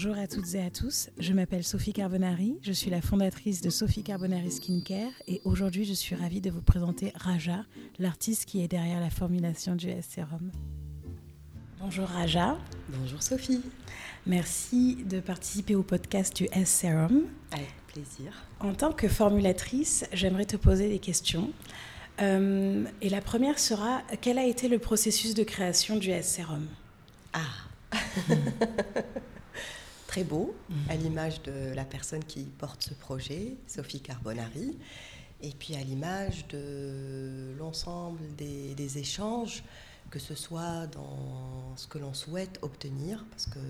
Bonjour à toutes et à tous, je m'appelle Sophie Carbonari, je suis la fondatrice de Sophie Carbonari Skincare et aujourd'hui je suis ravie de vous présenter Raja, l'artiste qui est derrière la formulation du S-Serum. Bonjour Raja. Bonjour Sophie. Merci de participer au podcast du S-Serum. Avec plaisir. En tant que formulatrice, j'aimerais te poser des questions. Euh, et la première sera, quel a été le processus de création du S-Serum Ah Très beau, à l'image de la personne qui porte ce projet, Sophie Carbonari, et puis à l'image de l'ensemble des, des échanges, que ce soit dans ce que l'on souhaite obtenir, parce que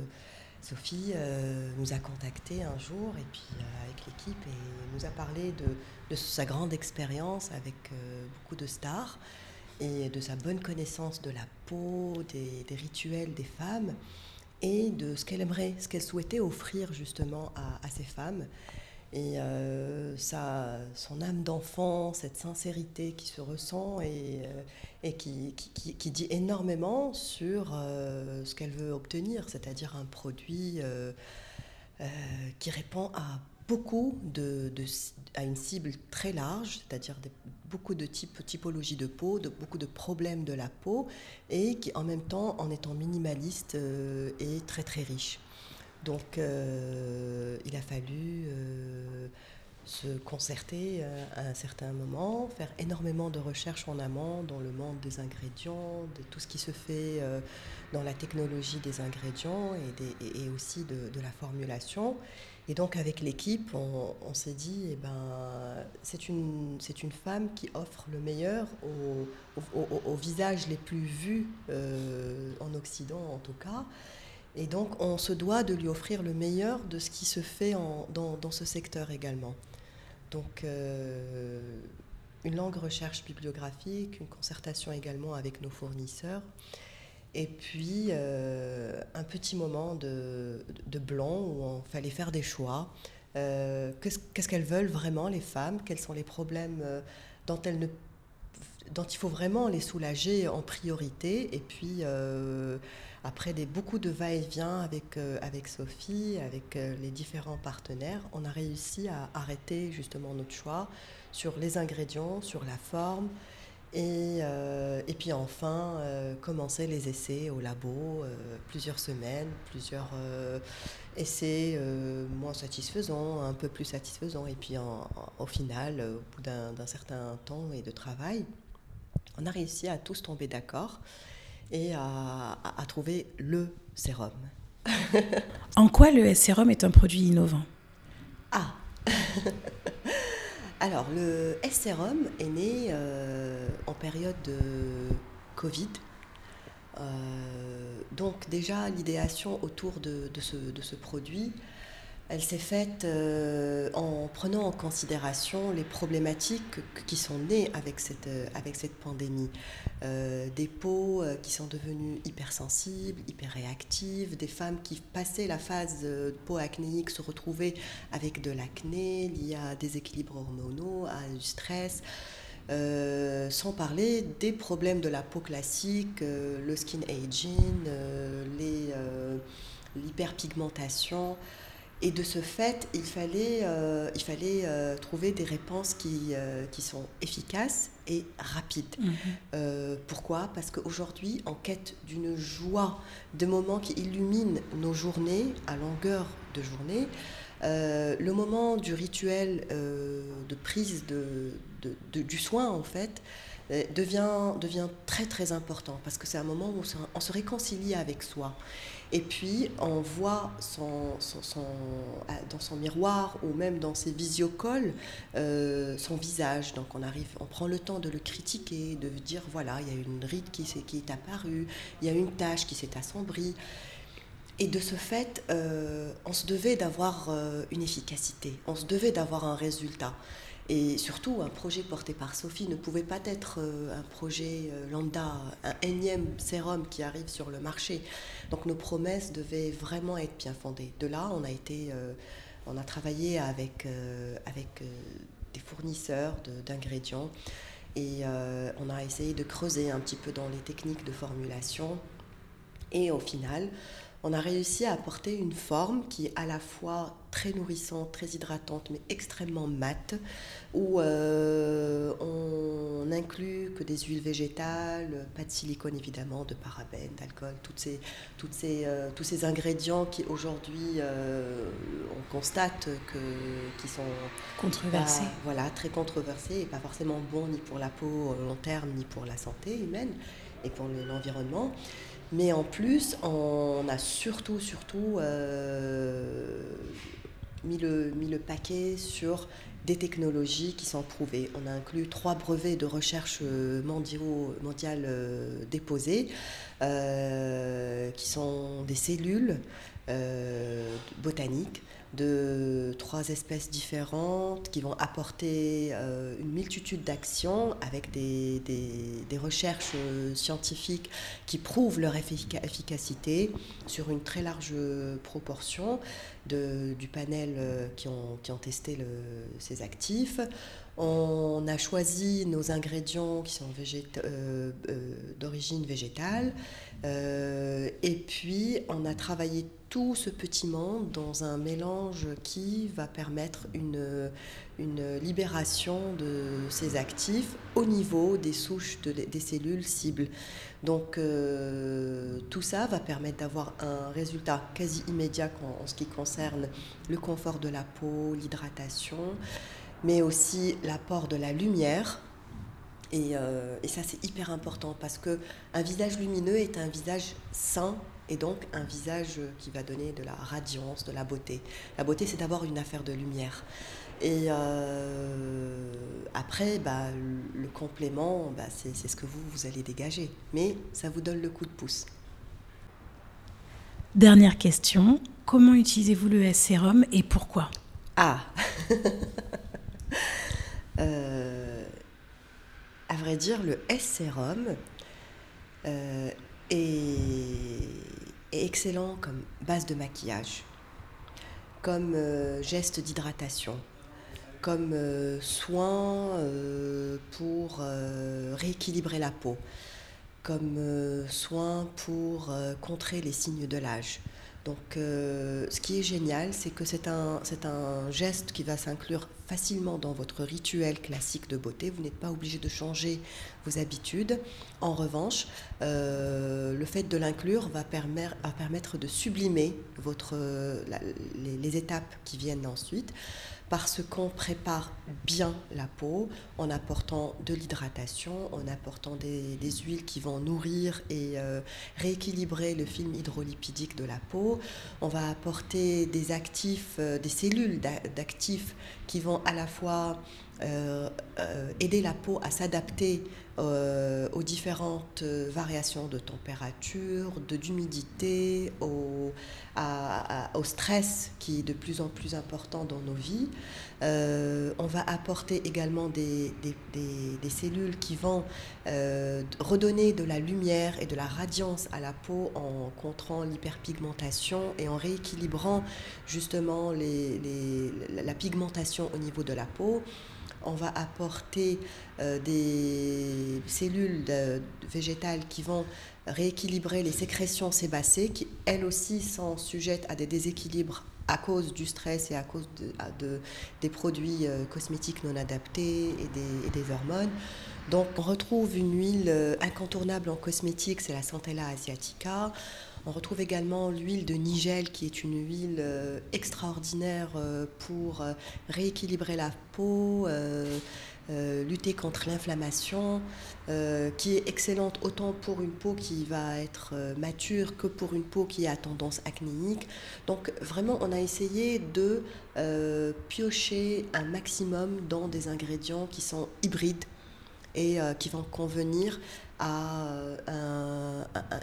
Sophie euh, nous a contactés un jour et puis euh, avec l'équipe et nous a parlé de, sa grande expérience avec euh, beaucoup de stars et de sa bonne connaissance de la peau, des, rituels des femmes et de ce qu'elle aimerait, ce qu'elle souhaitait offrir justement à ces femmes. Et euh, son âme d'enfant, cette sincérité qui se ressent et, euh, qui, qui, qui, dit énormément sur euh, ce qu'elle veut obtenir, c'est-à-dire un produit qui répond à beaucoup de, à une cible très large, c'est-à-dire beaucoup de types, typologies de peau, de beaucoup de problèmes de la peau, et qui en même temps, en étant minimaliste, est très très riche. Donc euh, il a fallu euh, se concerter euh, à un certain moment, faire énormément de recherches en amont dans le monde des ingrédients, de tout ce qui se fait dans la technologie des ingrédients et, aussi de, la formulation. Et donc avec l'équipe, on, s'est dit, eh ben, c'est une, une femme qui offre le meilleur aux, visages les plus vus en Occident en tout cas. Et donc, on se doit de lui offrir le meilleur de ce qui se fait dans, ce secteur également. Donc, euh, une longue recherche bibliographique, une concertation également avec nos fournisseurs, et puis euh, un petit moment de, blanc où on fallait faire des choix. Euh, qu'est-ce qu'elles veulent vraiment, les femmes? Quels sont les problèmes ne dont il faut vraiment les soulager en priorité? Et puis, euh, après des, beaucoup de va-et-vient avec, euh, avec Sophie, avec euh, les différents partenaires, on a réussi à arrêter justement notre choix sur les ingrédients, sur la forme. Et, et puis enfin, commencer les essais au labo, plusieurs semaines, plusieurs essais moins satisfaisants, un peu plus satisfaisants. Et puis au final, au bout d'un certain temps et de travail, on a réussi à tous tomber d'accord et à, trouver le sérum. en quoi le S-Sérum est un produit innovant? Ah Alors, le S-Sérum est né euh, en période de Covid. Euh, donc déjà, l'idéation autour de, ce, produit elle s'est faite euh, en prenant en considération les problématiques qui sont nées avec cette, euh, avec cette pandémie. Euh, des peaux qui sont devenues hypersensibles, hyperréactives, des femmes qui passaient la phase peau acnéique se retrouvaient avec de l'acné lié à des équilibres hormonaux, à du stress. sans parler des problèmes de la peau classique, le skin aging, l'hyperpigmentation. Et de ce fait, il fallait, euh, il fallait euh, trouver des réponses qui, euh, qui sont efficaces et rapides. Mhm. pourquoi? Parce qu'aujourd'hui, en quête d'une joie, de moments qui illuminent nos journées à longueur de journée, le moment du rituel de prise de, de, du soin, en fait, devient, devient très très important parce que c'est un moment où on se réconcilie avec soi. Et puis, on voit son, dans son miroir ou même dans ses visiocalls euh, son visage. Donc, on arrive, on prend le temps de le critiquer, de dire voilà, il y a une ride qui, qui est apparue, il y a une tache qui s'est assombrie. Et de ce fait, euh, on se devait d'avoir euh, une efficacité, on se devait d'avoir un résultat. Et surtout, un projet porté par Sophie ne pouvait pas être euh, un projet euh, lambda, un énième sérum qui arrive sur le marché. Donc nos promesses devaient vraiment être bien fondées. De là, on a été, euh, on a travaillé avec avec des fournisseurs d'ingrédients et on a essayé de creuser un petit peu dans les techniques de formulation. Et au final, on a réussi à apporter une forme qui est à la fois très nourrissante, très hydratante, mais extrêmement mate, où euh, on inclut que des huiles végétales, pas de silicone évidemment, de parabènes, d'alcool, toutes ces, toutes ces, euh, tous ces ingrédients qui aujourd'hui, euh, on constate que, qui sont controversés. voilà, très controversés et pas forcément bons ni pour la peau long terme, ni pour la santé humaine et pour l'environnement. Mais en plus, on a surtout, surtout euh, mis, le, mis le paquet sur des technologies qui sont prouvées. On a inclus trois brevets de recherche mondiaux, mondiales euh, déposés, euh, qui sont des cellules botaniques de trois espèces différentes qui vont apporter euh, une multitude d'actions avec des, recherches euh, scientifiques qui prouvent leur efficacité sur une très large proportion de, du panel euh, qui, ont, testé ces actifs. On a choisi nos ingrédients qui sont d'origine végétale et puis on a travaillé tout ce petit monde dans un mélange qui va permettre une, libération de ces actifs au niveau des souches des cellules cibles. Donc euh, tout ça va permettre d'avoir un résultat quasi immédiat en, ce qui concerne le confort de la peau, l'hydratation, mais aussi l'apport de la lumière. Et, euh, et ça c'est hyper important parce que un visage lumineux est un visage sain et donc un visage qui va donner de la radiance, de la beauté. La beauté, c'est d'abord une affaire de lumière. Et euh, après, bah, le complément, bah, c'est ce que vous, vous allez dégager. Mais ça vous donne le coup de pouce. Dernière question, comment utilisez-vous le S-Sérum et pourquoi? Ah euh, À vrai dire, le S-Sérum euh, est excellent comme base de maquillage, comme euh, geste d'hydratation, comme soin pour rééquilibrer la peau, comme soin pour contrer les signes de l'âge. Donc, ce qui est génial, c'est que c'est un geste qui va s'inclure facilement dans votre rituel classique de beauté. Vous n'êtes pas obligé de changer vos habitudes. En revanche, euh, le fait de l'inclure va, permettre de sublimer votre, les, étapes qui viennent ensuite parce qu'on prépare bien la peau en apportant de l'hydratation, en apportant des, huiles qui vont nourrir et euh, rééquilibrer le film hydrolipidique de la peau. On va apporter des actifs, euh, des cellules d'actifs qui vont à la fois euh, euh, aider la peau à s'adapter euh, aux différentes variations de température, de d'humidité, au, au, stress qui est de plus en plus important dans nos vies. on va apporter également des, cellules qui vont redonner de la lumière et de la radiance à la peau en contrant l'hyperpigmentation et en rééquilibrant justement la pigmentation au niveau de la peau on va apporter euh, des cellules végétales qui vont rééquilibrer les sécrétions sébacées, qui elles aussi sont sujettes à des déséquilibres à cause du stress et à cause de, des produits euh, cosmétiques non adaptés et des, hormones. Donc on retrouve une huile euh, incontournable en cosmétique, c'est la Centella asiatica. On retrouve également l'huile de Nigel qui est une huile euh, extraordinaire euh, pour euh, rééquilibrer la peau, lutter contre l'inflammation, qui est excellente autant pour une peau qui va être mature que pour une peau qui a tendance acnéique. Donc vraiment, on a essayé de piocher un maximum dans des ingrédients qui sont hybrides et qui vont convenir à,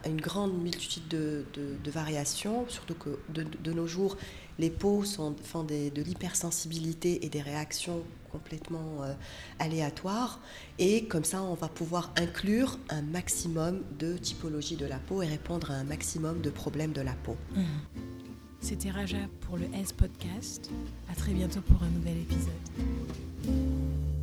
une grande multitude de, variations, surtout que de, nos jours, les peaux sont, font de l'hypersensibilité et des réactions complètement euh, aléatoires. Et comme ça, on va pouvoir inclure un maximum de typologies de la peau et répondre à un maximum de problèmes de la peau. Mmh. C'était Raja pour le S Podcast. À très bientôt pour un nouvel épisode.